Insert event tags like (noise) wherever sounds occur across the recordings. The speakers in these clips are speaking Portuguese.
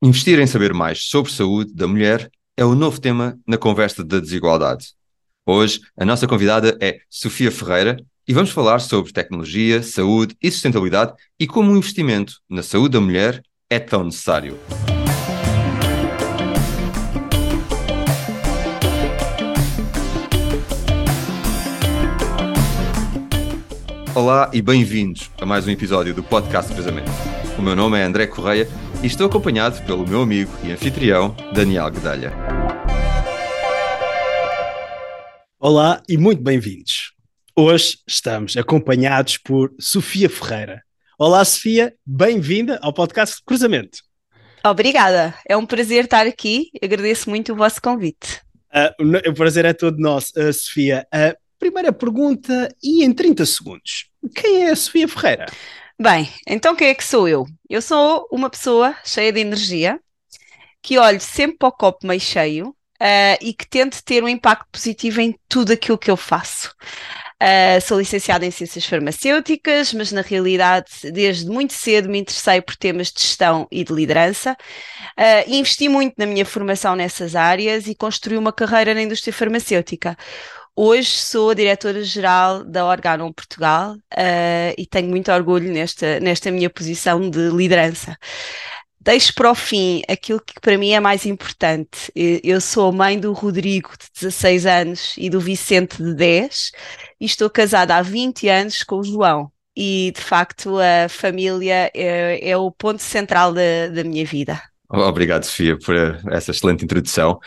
Investir em saber mais sobre saúde da mulher é o novo tema na conversa da desigualdade. Hoje, a nossa convidada é Sofia Ferreira e vamos falar sobre tecnologia, saúde e sustentabilidade e como o investimento na saúde da mulher é tão necessário. Olá e bem-vindos a mais um episódio do Podcast Cruzamento. O meu nome é André Correia e estou acompanhado pelo meu amigo e anfitrião Daniel Guedalha. Olá e muito bem-vindos. Hoje estamos acompanhados por Sofia Ferreira. Olá, Sofia, bem-vinda ao podcast Cruzamento. Obrigada, é um prazer estar aqui. Agradeço muito o vosso convite. Uh, o prazer é todo nosso, uh, Sofia. Uh, primeira pergunta, e em 30 segundos, quem é a Sofia Ferreira? Bem, então quem é que sou eu? Eu sou uma pessoa cheia de energia, que olho sempre para o copo meio cheio uh, e que tento ter um impacto positivo em tudo aquilo que eu faço. Uh, sou licenciada em Ciências Farmacêuticas, mas na realidade, desde muito cedo, me interessei por temas de gestão e de liderança. Uh, investi muito na minha formação nessas áreas e construí uma carreira na indústria farmacêutica. Hoje sou a diretora-geral da Organon Portugal uh, e tenho muito orgulho nesta, nesta minha posição de liderança. Deixo para o fim aquilo que para mim é mais importante. Eu sou mãe do Rodrigo, de 16 anos, e do Vicente, de 10, e estou casada há 20 anos com o João. E, de facto, a família é, é o ponto central da, da minha vida. Obrigado, Sofia, por essa excelente introdução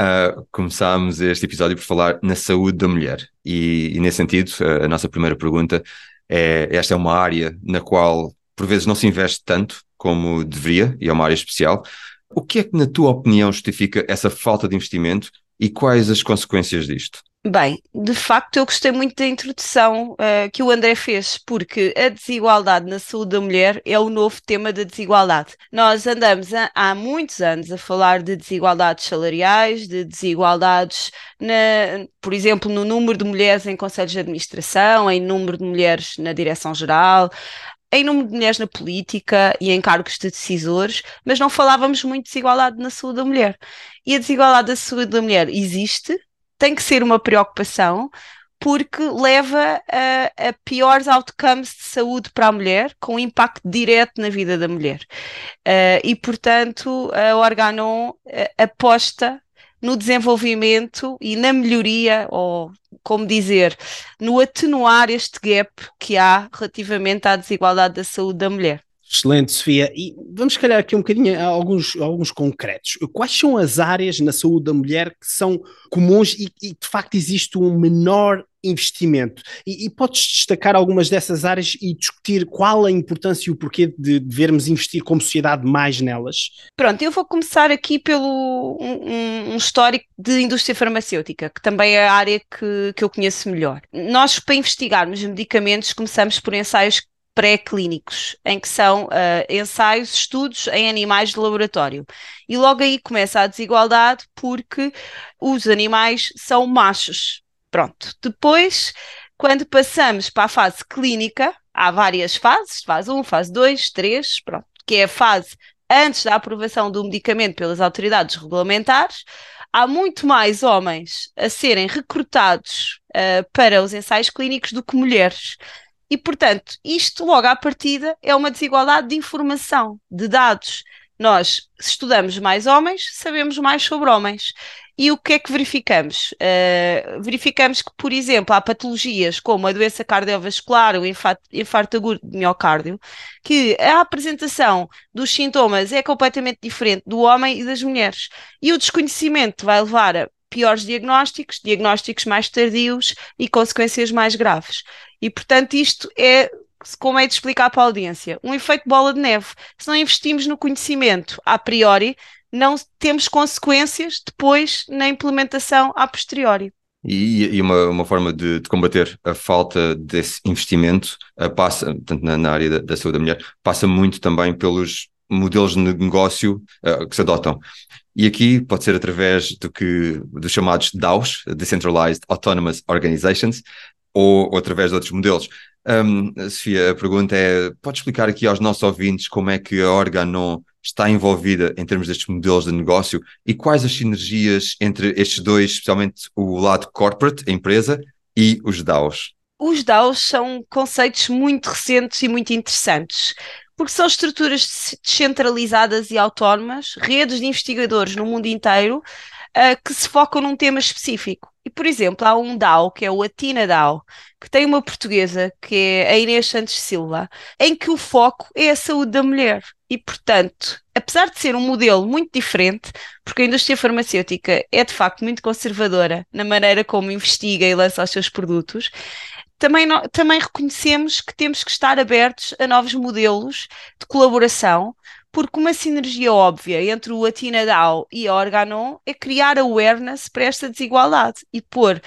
uh, começámos este episódio por falar na saúde da mulher. E, e nesse sentido, a nossa primeira pergunta é: esta é uma área na qual por vezes não se investe tanto como deveria, e é uma área especial. O que é que, na tua opinião, justifica essa falta de investimento e quais as consequências disto? Bem, de facto, eu gostei muito da introdução uh, que o André fez, porque a desigualdade na saúde da mulher é o novo tema da desigualdade. Nós andamos a, há muitos anos a falar de desigualdades salariais, de desigualdades, na, por exemplo, no número de mulheres em conselhos de administração, em número de mulheres na direção-geral, em número de mulheres na política e em cargos de decisores, mas não falávamos muito de desigualdade na saúde da mulher. E a desigualdade da saúde da mulher existe, tem que ser uma preocupação porque leva a, a, piores outcomes de saúde para a mulher, com impacto direto na vida da mulher. Uh, e, portanto, a Organon uh, aposta no desenvolvimento e na melhoria, ou como dizer, no atenuar este gap que há relativamente à desigualdade da saúde da mulher. Excelente, Sofia. E vamos, se calhar, aqui um bocadinho a alguns, a alguns concretos. Quais são as áreas na saúde da mulher que são comuns e, e de facto existe um menor investimento? E, e, podes destacar algumas dessas áreas e discutir qual a importância e o porquê de devermos investir como sociedade mais nelas? Pronto, eu vou começar aqui pelo um, um histórico de indústria farmacêutica, que também é a área que, que eu conheço melhor. Nós, para investigarmos medicamentos, começamos por ensaios pré-clínicos, em que são uh, ensaios, estudos em animais de laboratório. E logo aí começa a desigualdade porque os animais são machos. Pronto. Depois, quando passamos para a fase clínica, há várias fases, fase 1, fase 2, 3, pronto, que é a fase antes da aprovação do medicamento pelas autoridades regulamentares, há muito mais homens a serem recrutados uh, para os ensaios clínicos do que mulheres. E, portanto, isto logo à partida é uma desigualdade de informação, de dados. Nós, estudamos mais homens, sabemos mais sobre homens. E o que é que verificamos? Uh, verificamos que, por exemplo, há patologias como a doença cardiovascular, o infarto, infarto agudo de miocárdio, que a apresentação dos sintomas é completamente diferente do homem e das mulheres. E o desconhecimento vai levar a piores diagnósticos, diagnósticos mais tardios e consequências mais graves. E, portanto, isto é como é de explicar para a audiência, um efeito bola de neve. Se não investimos no conhecimento a priori, não temos consequências depois na implementação a posteriori. E, e uma, uma forma de, de, combater a falta desse investimento uh, passa, tanto na, na área da, da, saúde da mulher, passa muito também pelos modelos de negócio uh, que se adotam. E aqui pode ser através do que dos chamados DAOs, Decentralized Autonomous Organizations, ou, ou através de outros modelos. Um, Sofia, a pergunta é: pode explicar aqui aos nossos ouvintes como é que a Organon está envolvida em termos destes modelos de negócio e quais as sinergias entre estes dois, especialmente o lado corporate, a empresa, e os DAOs? Os DAOs são conceitos muito recentes e muito interessantes, porque são estruturas descentralizadas e autónomas, redes de investigadores no mundo inteiro, uh, que se focam num tema específico. E, por exemplo, há um DAO, que é o Atina DAO, que tem uma portuguesa, que é a Inês Santos Silva, em que o foco é a saúde da mulher. E, portanto, apesar de ser um modelo muito diferente, porque a indústria farmacêutica é de facto muito conservadora na maneira como investiga e lança os seus produtos, também, também reconhecemos que temos que estar abertos a novos modelos de colaboração, porque uma sinergia óbvia entre o Atina DAO e a Organon é criar awareness para esta desigualdade e pôr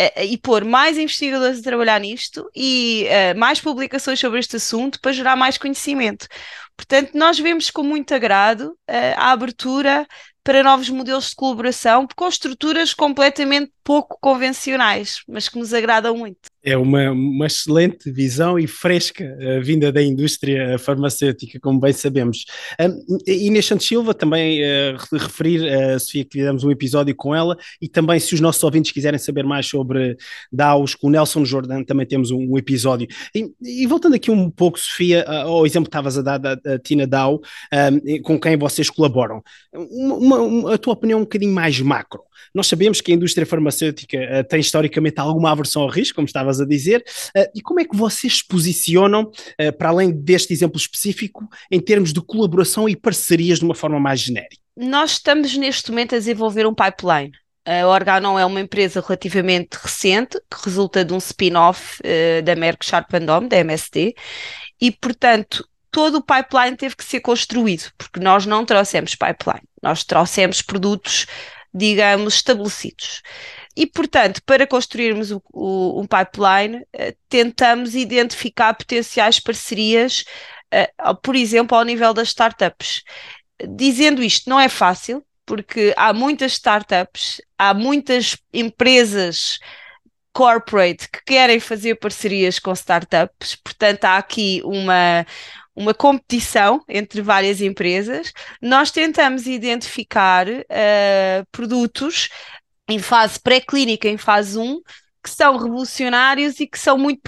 Uh, e pôr mais investigadores a trabalhar nisto e uh, mais publicações sobre este assunto para gerar mais conhecimento. Portanto, nós vemos com muito agrado uh, a abertura para novos modelos de colaboração com estruturas completamente pouco convencionais, mas que nos agradam muito. É uma, uma excelente visão e fresca uh, vinda da indústria farmacêutica, como bem sabemos. Um, Inês Santos Silva, também uh, referir, uh, Sofia, que fizemos um episódio com ela, e também se os nossos ouvintes quiserem saber mais sobre DAOs, com o Nelson Jordan, também temos um, um episódio. E, e, voltando aqui um pouco, Sofia, ao exemplo que estavas a dar da, Tina DAO, com quem vocês colaboram, uma, uma, a tua opinião um bocadinho mais macro. Nós sabemos que a indústria farmacêutica uh, tem historicamente alguma aversão ao risco, como estavas a dizer, uh, e como é que vocês se posicionam, uh, para além deste exemplo específico, em termos de colaboração e parcerias de uma forma mais genérica? Nós estamos neste momento a desenvolver um pipeline. A Organon é uma empresa relativamente recente, que resulta de um spin-off uh, da Merck Sharp Dome, da MSD, e portanto todo o pipeline teve que ser construído, porque nós não trouxemos pipeline, nós trouxemos produtos digamos, estabelecidos. E, portanto, para construirmos o, o, um pipeline, uh, tentamos identificar potenciais parcerias, uh, por exemplo, ao nível das startups. Dizendo isto, não é fácil, porque há muitas startups, há muitas empresas corporate que querem fazer parcerias com startups, portanto, há aqui uma, uma competição entre várias empresas, nós tentamos identificar uh, produtos em fase pré-clínica, em fase 1, que são revolucionários e que são muito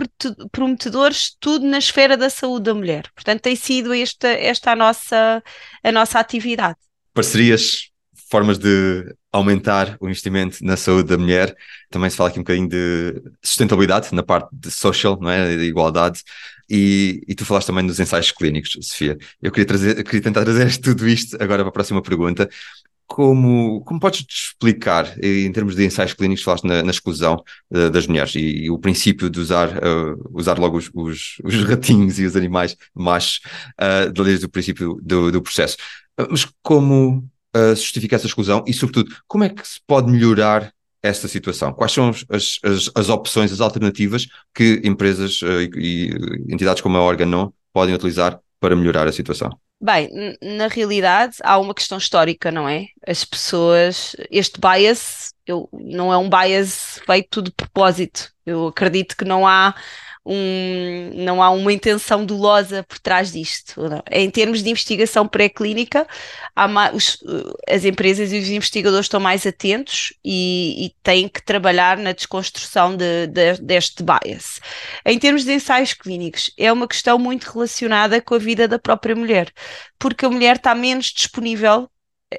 prometedores, tudo na esfera da saúde da mulher. Portanto, tem sido esta, esta a, nossa, a nossa atividade. Parcerias, formas de aumentar o investimento na saúde da mulher. Também se fala aqui um bocadinho de sustentabilidade na parte de social, não é? de igualdade. E, e, tu falaste também dos ensaios clínicos, Sofia. Eu queria, trazer, queria tentar trazer (laughs) tudo isto agora para a próxima pergunta. Como, como podes explicar, em termos de ensaios clínicos, falaste na, na exclusão uh, das mulheres e, e, o princípio de usar, uh, usar logo os, os, os, (laughs) ratinhos e os animais machos uh, desde o princípio do, do processo. mas como justifica essa exclusão e, sobretudo, como é que se pode melhorar esta situação? Quais são as, as, as opções, as alternativas que empresas uh, e, e, entidades como a Organon podem utilizar para melhorar a situação? Bem, na realidade há uma questão histórica, não é? As pessoas, este bias, eu, não é um bias feito de propósito. Eu acredito que não há um, não há uma intenção dolosa por trás disto. Em termos de investigação pré-clínica, as empresas e os investigadores estão mais atentos e, e têm que trabalhar na desconstrução de, de, deste bias. Em termos de ensaios clínicos, é uma questão muito relacionada com a vida da própria mulher, porque a mulher está menos disponível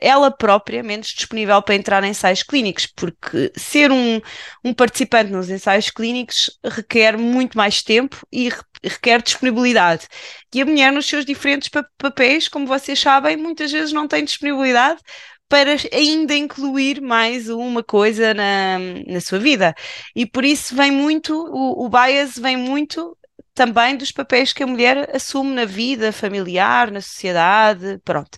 ela própria menos disponível para entrar em ensaios clínicos, porque ser um, um participante nos ensaios clínicos requer muito mais tempo e requer disponibilidade. E a mulher, nos seus diferentes papéis, como vocês sabem, muitas vezes não tem disponibilidade para ainda incluir mais uma coisa na, na sua vida. E por isso vem muito, o, o bias vem muito também dos papéis que a mulher assume na vida familiar, na sociedade, pronto.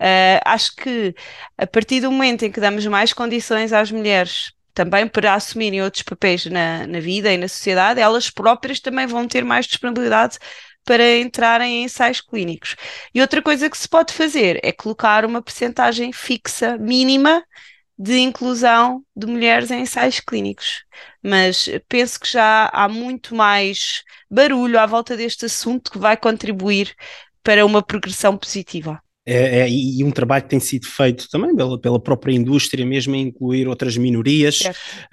Uh, acho que a partir do momento em que damos mais condições às mulheres também para assumirem outros papéis na, na vida e na sociedade, elas próprias também vão ter mais disponibilidade para entrarem em ensaios clínicos. E outra coisa que se pode fazer é colocar uma percentagem fixa mínima de inclusão de mulheres em ensaios clínicos. Mas penso que já há muito mais barulho à volta deste assunto que vai contribuir para uma progressão positiva. É, é, e um trabalho que tem sido feito também pela, pela própria indústria, mesmo em incluir outras minorias,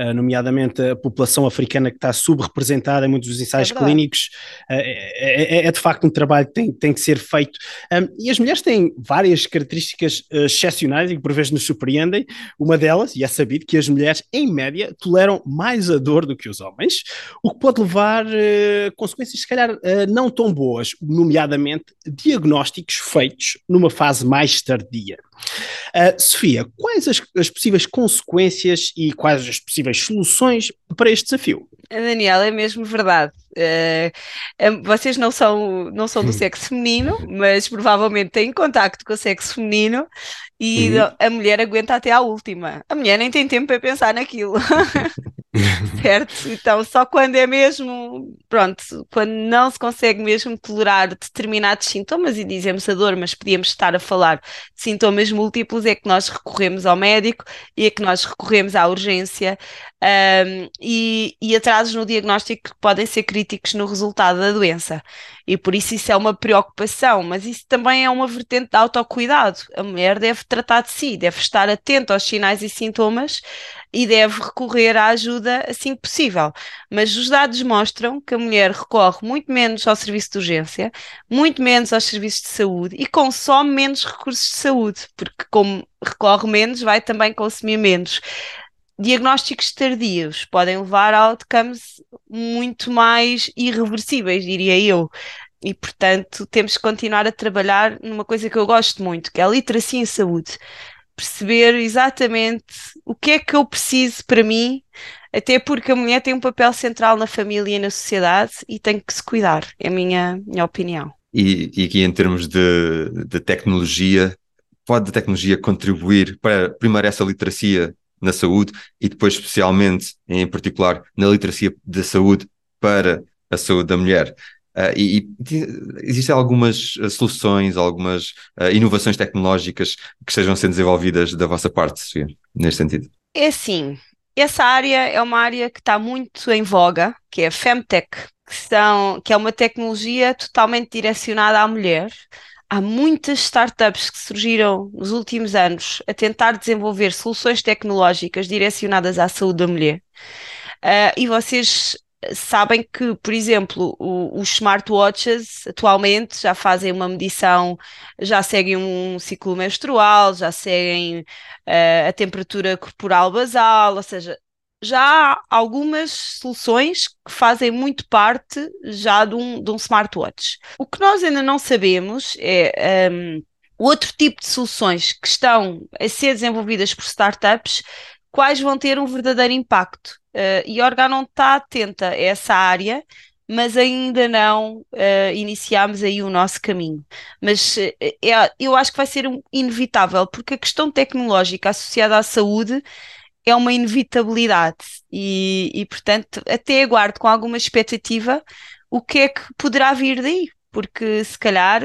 uh, nomeadamente a população africana que está subrepresentada em muitos dos ensaios é clínicos, uh, é, de facto um trabalho que tem, tem que ser feito. Um, e as mulheres têm várias características excepcionais e que por vezes nos surpreendem. Uma delas, e é sabido, que as mulheres, em média, toleram mais a dor do que os homens, o que pode levar a consequências, se calhar, não tão boas, nomeadamente diagnósticos feitos numa fase mais tardia. Uh, Sofia, quais as, as, possíveis consequências e quais as possíveis soluções para este desafio? Daniela, é mesmo verdade. Uh, vocês não são, não são do sexo feminino, mas provavelmente têm contacto com o sexo feminino e uhum. a mulher aguenta até à última. A mulher nem tem tempo para pensar naquilo. (laughs) (laughs) certo? Então, só quando é mesmo, pronto, quando não se consegue mesmo tolerar determinados sintomas, e dizemos a dor, mas podíamos estar a falar de sintomas múltiplos, é que nós recorremos ao médico e é que nós recorremos à urgência um, e, e atrasos no diagnóstico que podem ser críticos no resultado da doença. E por isso isso é uma preocupação, mas isso também é uma vertente de autocuidado. A mulher deve tratar de si, deve estar atenta aos sinais e sintomas e deve recorrer à ajuda assim que possível. Mas os dados mostram que a mulher recorre muito menos ao serviço de urgência, muito menos aos serviços de saúde e consome menos recursos de saúde, porque como recorre menos, vai também consumir menos diagnósticos tardios podem levar a outcomes muito mais irreversíveis, diria eu. E, portanto, temos que continuar a trabalhar numa coisa que eu gosto muito, que é a literacia em saúde. Perceber exatamente o que é que eu preciso para mim, até porque a mulher tem um papel central na família e na sociedade e tem que se cuidar, é a minha, minha opinião. E, e aqui, em termos de, de tecnologia, pode a tecnologia contribuir para, primeiro, essa literacia na saúde e depois, especialmente, em particular, na literacia da saúde para a saúde da mulher. Uh, e, e, existem algumas ah, soluções, algumas uh, inovações tecnológicas que estejam sendo desenvolvidas da vossa parte, Sofia, neste sentido? É sim. Essa área é uma área que está muito em voga, que é a Femtech, que, são, que é uma tecnologia totalmente direcionada à mulher, há muitas startups que surgiram nos últimos anos a tentar desenvolver soluções tecnológicas direcionadas à saúde da mulher. Uh, e vocês sabem que, por exemplo, os smartwatches atualmente já fazem uma medição, já seguem um ciclo menstrual, já seguem uh, a temperatura corporal basal, ou seja, já há algumas soluções que fazem muito parte já de um, de um smartwatch. O que nós ainda não sabemos é um, outro tipo de soluções que estão a ser desenvolvidas por startups, quais vão ter um verdadeiro impacto. Uh, e Organon está atenta a essa área, mas ainda não uh, iniciámos aí o nosso caminho. Mas uh, é, eu acho que vai ser um inevitável, porque a questão tecnológica associada à saúde é uma inevitabilidade e, e, portanto, até aguardo com alguma expectativa o que é que poderá vir daí, porque se calhar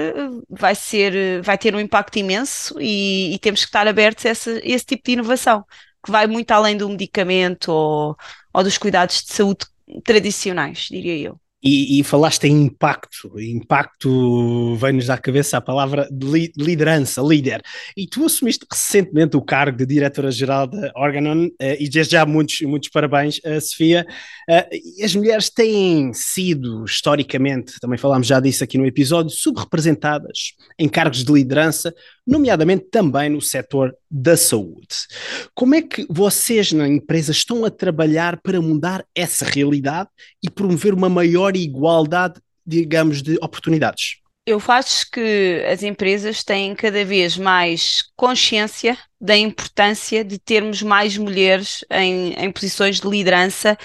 vai ser, vai ter um impacto imenso e, e temos que estar abertos a esse, esse, tipo de inovação, que vai muito além do medicamento ou, ou dos cuidados de saúde tradicionais, diria eu. E, e, falaste em impacto, impacto vem-nos à cabeça a palavra de liderança, líder. E tu assumiste recentemente o cargo de diretora-geral da Organon, uh, e desde já muitos, muitos parabéns, uh, Sofia. Uh, as mulheres têm sido, historicamente, também falámos já disso aqui no episódio, subrepresentadas em cargos de liderança, nomeadamente também no setor da saúde. Como é que vocês na empresa estão a trabalhar para mudar essa realidade e promover uma maior igualdade, digamos, de oportunidades? Eu acho que as empresas têm cada vez mais consciência da importância de termos mais mulheres em, em posições de liderança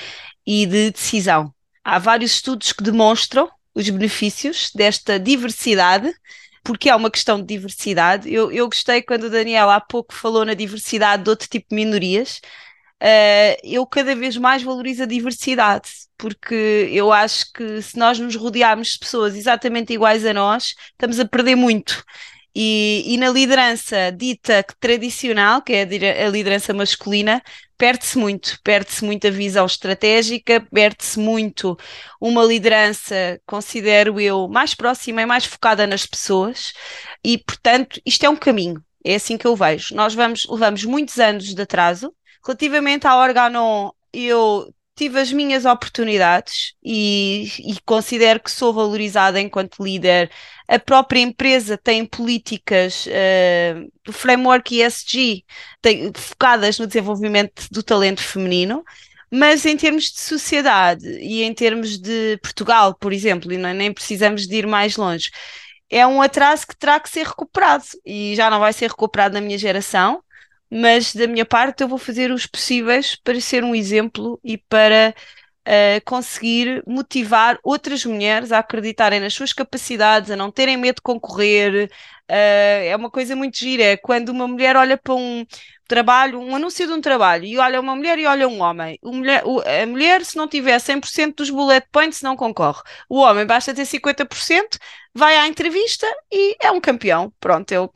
e de decisão. Há vários estudos que demonstram os benefícios desta diversidade porque é uma questão de diversidade. Eu, eu gostei quando o Daniel há pouco falou na diversidade de outro tipo de minorias. Uh, eu cada vez mais valorizo a diversidade, porque eu acho que se nós nos rodearmos de pessoas exatamente iguais a nós, estamos a perder muito. E, e na liderança dita tradicional, que é a liderança masculina, perde-se muito, perde-se muito a visão estratégica, perde-se muito uma liderança, considero eu, mais próxima e mais focada nas pessoas, e portanto isto é um caminho, é assim que eu vejo. Nós vamos, levamos muitos anos de atraso. Relativamente à Organon, eu tive as minhas oportunidades e, e, considero que sou valorizada enquanto líder. A própria empresa tem políticas uh, do framework ESG tem, focadas no desenvolvimento do talento feminino. Mas em termos de sociedade e em termos de Portugal, por exemplo, e não, nem precisamos de ir mais longe, é um atraso que terá que ser recuperado e já não vai ser recuperado na minha geração mas da minha parte eu vou fazer os possíveis para ser um exemplo e para uh, conseguir motivar outras mulheres a acreditarem nas suas capacidades, a não terem medo de concorrer. Uh, é uma coisa muito gira, é quando uma mulher olha para um trabalho, um anúncio de um trabalho, e olha uma mulher e olha um homem. Mulher, a mulher, se não tiver 100% dos bullet points, não concorre. O homem basta ter 50%, vai à entrevista e é um campeão. Pronto, eu. (laughs)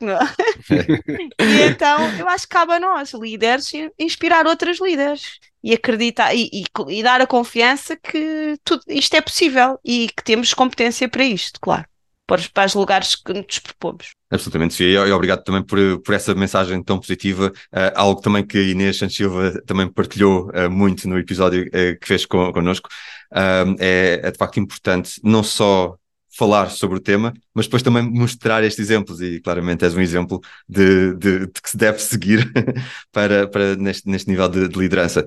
e então, eu acho que cabe a nós, líderes, inspirar outras líderes e acreditar e, e, e dar a confiança que tudo, isto é possível e que temos competência para isto, claro. Para, para os lugares que nos propomos. Absolutamente, Sofia, e obrigado também por, por essa mensagem tão positiva, uh, algo também que Inês Santos Silva também partilhou uh, muito no episódio uh, que fez com, connosco, é, é de facto importante não só falar sobre o tema, mas depois também mostrar estes exemplos, e claramente és um exemplo de, de, de que se deve seguir (laughs) para, para neste, neste nível de, de liderança.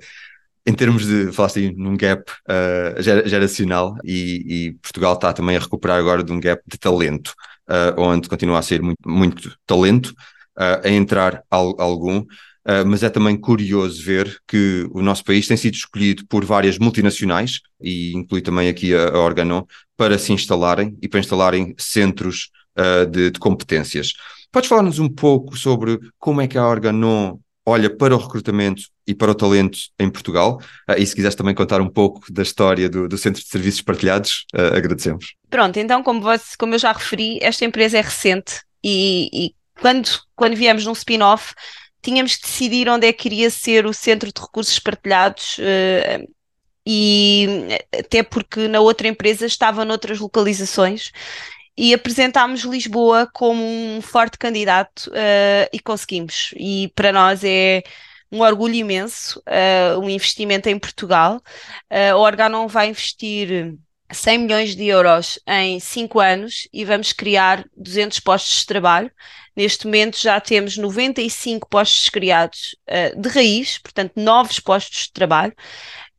Em termos de, falaste aí num gap uh, geracional e, e, Portugal está também a recuperar agora de um gap de talento, uh, onde continua a ser muito, muito talento uh, a entrar al, algum, mas é também curioso ver que o nosso país tem sido escolhido por várias multinacionais, e inclui também aqui a, a Organon, para se instalarem e para instalarem centros de, de competências. Podes falar-nos um pouco sobre como é que a Organon olha para o recrutamento e para o talento em Portugal. Uh, e se quiseres também contar um pouco da história do, do Centro de Serviços Partilhados, uh, agradecemos. Pronto, então, como, você, como eu já referi, esta empresa é recente e, e quando, quando viemos num spin-off, tínhamos que decidir onde é que iria ser o Centro de Recursos Partilhados. Uh, e até porque na outra empresa estava noutras localizações e apresentámos Lisboa como um forte candidato uh, e conseguimos. E para nós é um orgulho imenso uh, um investimento em Portugal. Uh, a Organon vai investir 100 milhões de euros em 5 anos e vamos criar 200 postos de trabalho. Neste momento já temos 95 postos criados uh, de raiz, portanto, novos postos de trabalho,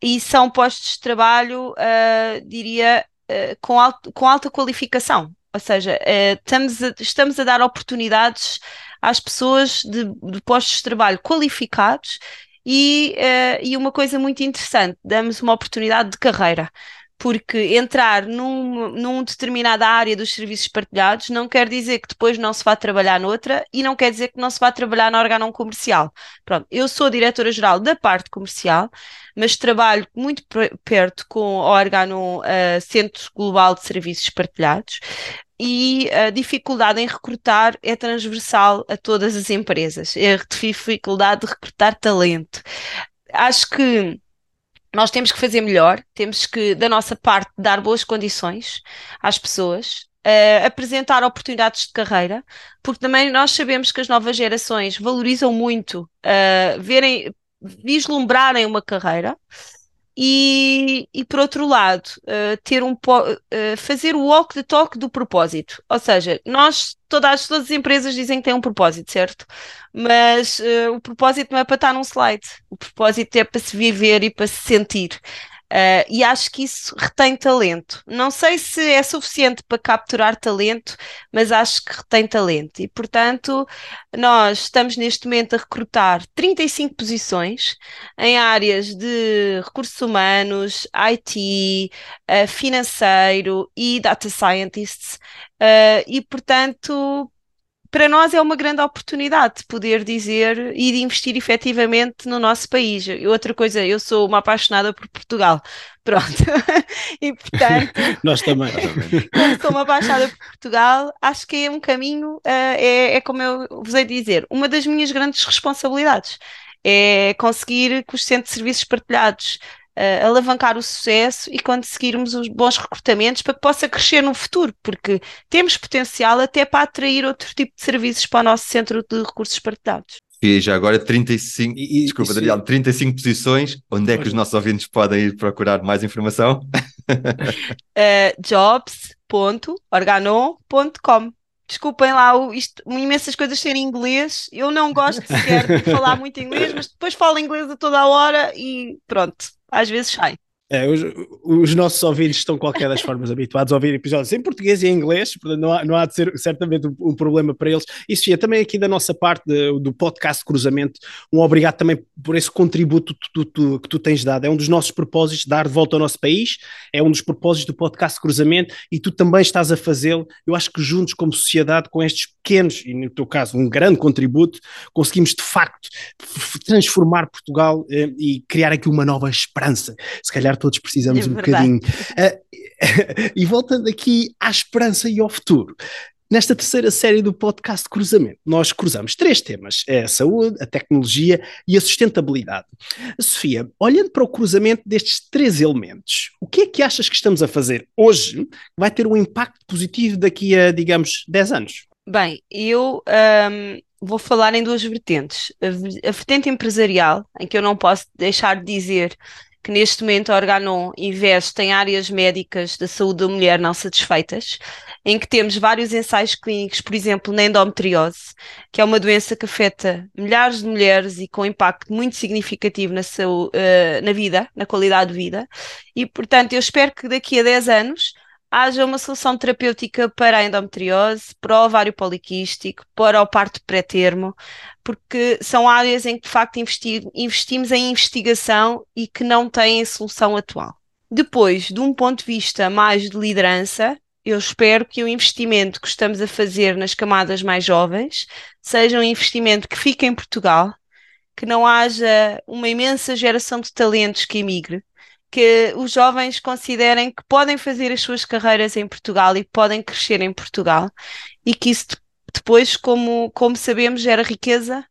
e são postos de trabalho, uh, diria, uh, com, alto, com alta qualificação. Ou seja, estamos, a, estamos a dar oportunidades às pessoas de, de postos de trabalho qualificados e, uh, e uma coisa muito interessante, damos uma oportunidade de carreira porque entrar num, num determinada área dos serviços partilhados não quer dizer que depois não se vá trabalhar noutra e não quer dizer que não se vá trabalhar na órgão comercial. Pronto, eu sou diretora-geral da parte comercial, mas trabalho muito perto com o órgão uh, Centro Global de Serviços Partilhados e a dificuldade em recrutar é transversal a todas as empresas. É a dificuldade de recrutar talento. Acho que nós temos que fazer melhor, temos que, da nossa parte, dar boas condições às pessoas, uh, apresentar oportunidades de carreira, porque também nós sabemos que as novas gerações valorizam muito uh, verem, vislumbrarem uma carreira. E, e, por outro lado, uh, ter um, uh, fazer o walk the talk do propósito. Ou seja, nós, todas, todas as empresas dizem que têm um propósito, certo? Mas uh, o propósito não é para estar num slide, o propósito é para se viver e para se sentir. Uh, e acho que isso retém talento. Não sei se é suficiente para capturar talento, mas acho que retém talento. E, portanto, nós estamos neste momento a recrutar 35 posições em áreas de recursos humanos, IT, uh, financeiro e data scientists. Uh, e, portanto, para nós é uma grande oportunidade de poder dizer e de investir efetivamente no nosso país. E outra coisa, eu sou uma apaixonada por Portugal. Pronto. (laughs) e portanto. (laughs) nós também. (laughs) Como sou uma apaixonada por Portugal, acho que é um caminho, uh, é, é como eu vos hei dizer, uma das minhas grandes responsabilidades é conseguir que os centros de serviços partilhados uh, alavancar o sucesso e conseguirmos os bons recrutamentos para que possa crescer no futuro, porque temos potencial até para atrair outro tipo de serviços para o nosso centro de recursos partilhados. E já agora 35, e, desculpa, isso... Daniel, 35 posições, onde é que os nossos ouvintes podem ir procurar mais informação? (laughs) uh, jobs.organon.com Desculpem lá, isto, imensas coisas serem em inglês. Eu não gosto sequer de (laughs) falar muito inglês, mas depois falo inglês a toda a hora e pronto às vezes sai. É, os, os, nossos ouvintes estão, qualquer das formas, (laughs) habituados a ouvir episódios em português e em inglês, portanto não há, não há de ser certamente um, um problema para eles. E Sofia, também aqui da nossa parte de, do podcast Cruzamento, um obrigado também por esse contributo tu, tu, que tu tens dado. É um dos nossos propósitos, dar de volta ao nosso país, é um dos propósitos do podcast Cruzamento e tu também estás a fazê-lo. Eu acho que juntos, como sociedade, com estes pequenos, e no teu caso, um grande contributo, conseguimos de facto transformar Portugal eh, e criar aqui uma nova esperança. Se calhar todos precisamos é um bocadinho. Uh, (laughs) e voltando aqui à esperança e ao futuro. Nesta terceira série do podcast Cruzamento, nós cruzamos três temas: é a saúde, a tecnologia e a sustentabilidade. Sofia, olhando para o cruzamento destes três elementos, o que é que achas que estamos a fazer hoje que vai ter um impacto positivo daqui a, digamos, 10 anos? Bem, eu um, vou falar em duas vertentes. A, a vertente empresarial, em que eu não posso deixar de dizer que neste momento a Organon investe em áreas médicas da saúde da mulher não satisfeitas, em que temos vários ensaios clínicos, por exemplo, na endometriose, que é uma doença que afeta milhares de mulheres e com impacto muito significativo na, saúde, uh, na vida, na qualidade de vida. E, portanto, eu espero que daqui a 10 anos haja uma solução terapêutica para a endometriose, para o ovário poliquístico, para o parto pré-termo, porque são áreas em que de facto investimos em investigação e que não têm solução atual. Depois, de um ponto de vista mais de liderança, eu espero que o investimento que estamos a fazer nas camadas mais jovens seja um investimento que fique em Portugal, que não haja uma imensa geração de talentos que emigre, que os jovens considerem que podem fazer as suas carreiras em Portugal e podem crescer em Portugal e que isso depois, como, como sabemos, gera riqueza,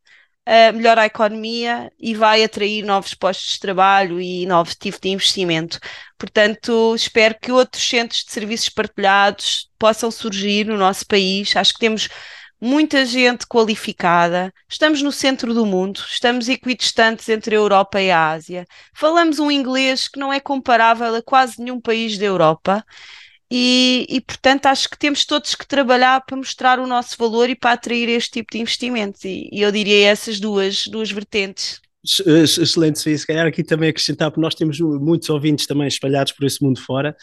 uh, melhora a economia e vai atrair novos postos de trabalho e novos tipos de investimento. Portanto, espero que outros centros de serviços partilhados possam surgir no nosso país. Acho que temos muita gente qualificada, estamos no centro do mundo, estamos equidistantes entre a Europa e a Ásia, falamos um inglês que não é comparável a quase nenhum país da Europa. E, e, portanto, acho que temos todos que trabalhar para mostrar o nosso valor e para atrair este tipo de investimentos. E, e eu diria essas duas, duas vertentes. Excelente. Se calhar aqui também acrescentar, porque nós temos muitos ouvintes também espalhados por esse mundo fora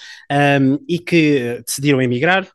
um, e que decidiram emigrar,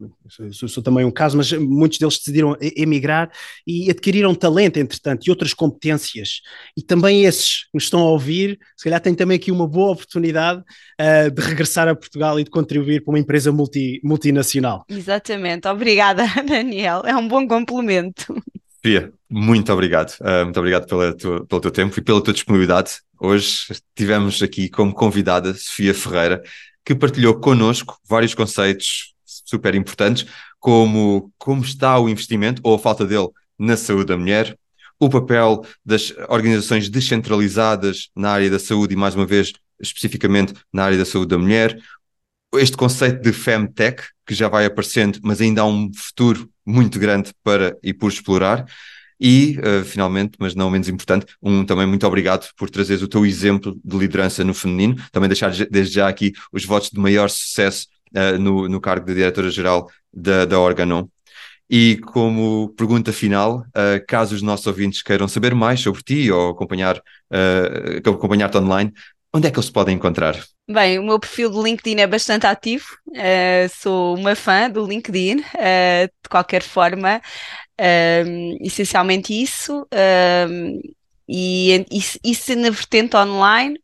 sou, sou, também um caso, mas muitos deles decidiram emigrar e adquiriram talento, entretanto, e outras competências. E também esses que nos estão a ouvir, se calhar têm também aqui uma boa oportunidade uh, de regressar a Portugal e de contribuir para uma empresa multi, multinacional. Exatamente. Obrigada, (laughs) Daniel. É um bom complemento. Sofia, muito obrigado. Uh, muito obrigado pela tua, pelo teu tempo e pela tua disponibilidade. Hoje tivemos aqui como convidada Sofia Ferreira, que partilhou connosco vários conceitos super importantes, como como está o investimento ou a falta dele na saúde da mulher, o papel das organizações descentralizadas na área da saúde e, mais uma vez, especificamente na área da saúde da mulher, este conceito de Femtech, que já vai aparecendo, mas ainda há um futuro muito grande para e por explorar. E, uh, finalmente, mas não menos importante, um também muito obrigado por trazeres o teu exemplo de liderança no feminino. Também deixar desde já aqui os votos de maior sucesso uh, no, no cargo de diretora-geral da, da Organon. E como pergunta final, uh, caso os nossos ouvintes queiram saber mais sobre ti ou acompanhar, acompanhar-te online, onde é que eles podem encontrar? Bem, o meu perfil do LinkedIn é bastante ativo, uh, sou uma fã do LinkedIn, uh, de qualquer forma, uh, essencialmente isso, e isso na vertente online.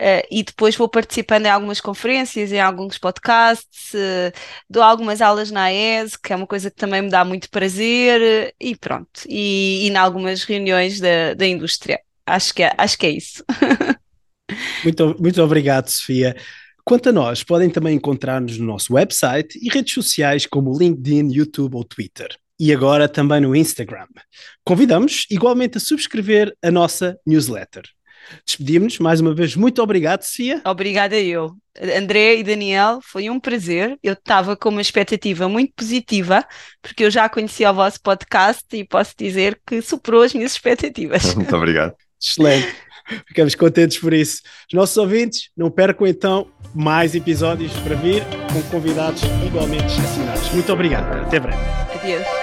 Uh, e depois vou participando em algumas conferências, em alguns podcasts, uh, dou algumas aulas na AES, que é uma coisa que também me dá muito prazer, e pronto, e, e em algumas reuniões da, da indústria. Acho que é, acho que é isso. (laughs) muito, muito obrigado, Sofia. Quanto a nós, podem também encontrar-nos no nosso website e redes sociais como LinkedIn, YouTube ou Twitter. E agora também no Instagram. Convidamos igualmente a subscrever a nossa newsletter. Despedimos-nos mais uma vez. Muito obrigado, Sofia. Obrigada eu. André e Daniel, foi um prazer. Eu estava com uma expectativa muito positiva, porque eu já conhecia o vosso podcast e posso dizer que superou as minhas expectativas. (laughs) Muito obrigado. Excelente. Ficamos contentes por isso. Os nossos ouvintes, não percam então mais episódios para vir com convidados igualmente excepcionais. Muito obrigado. Até breve. Adeus.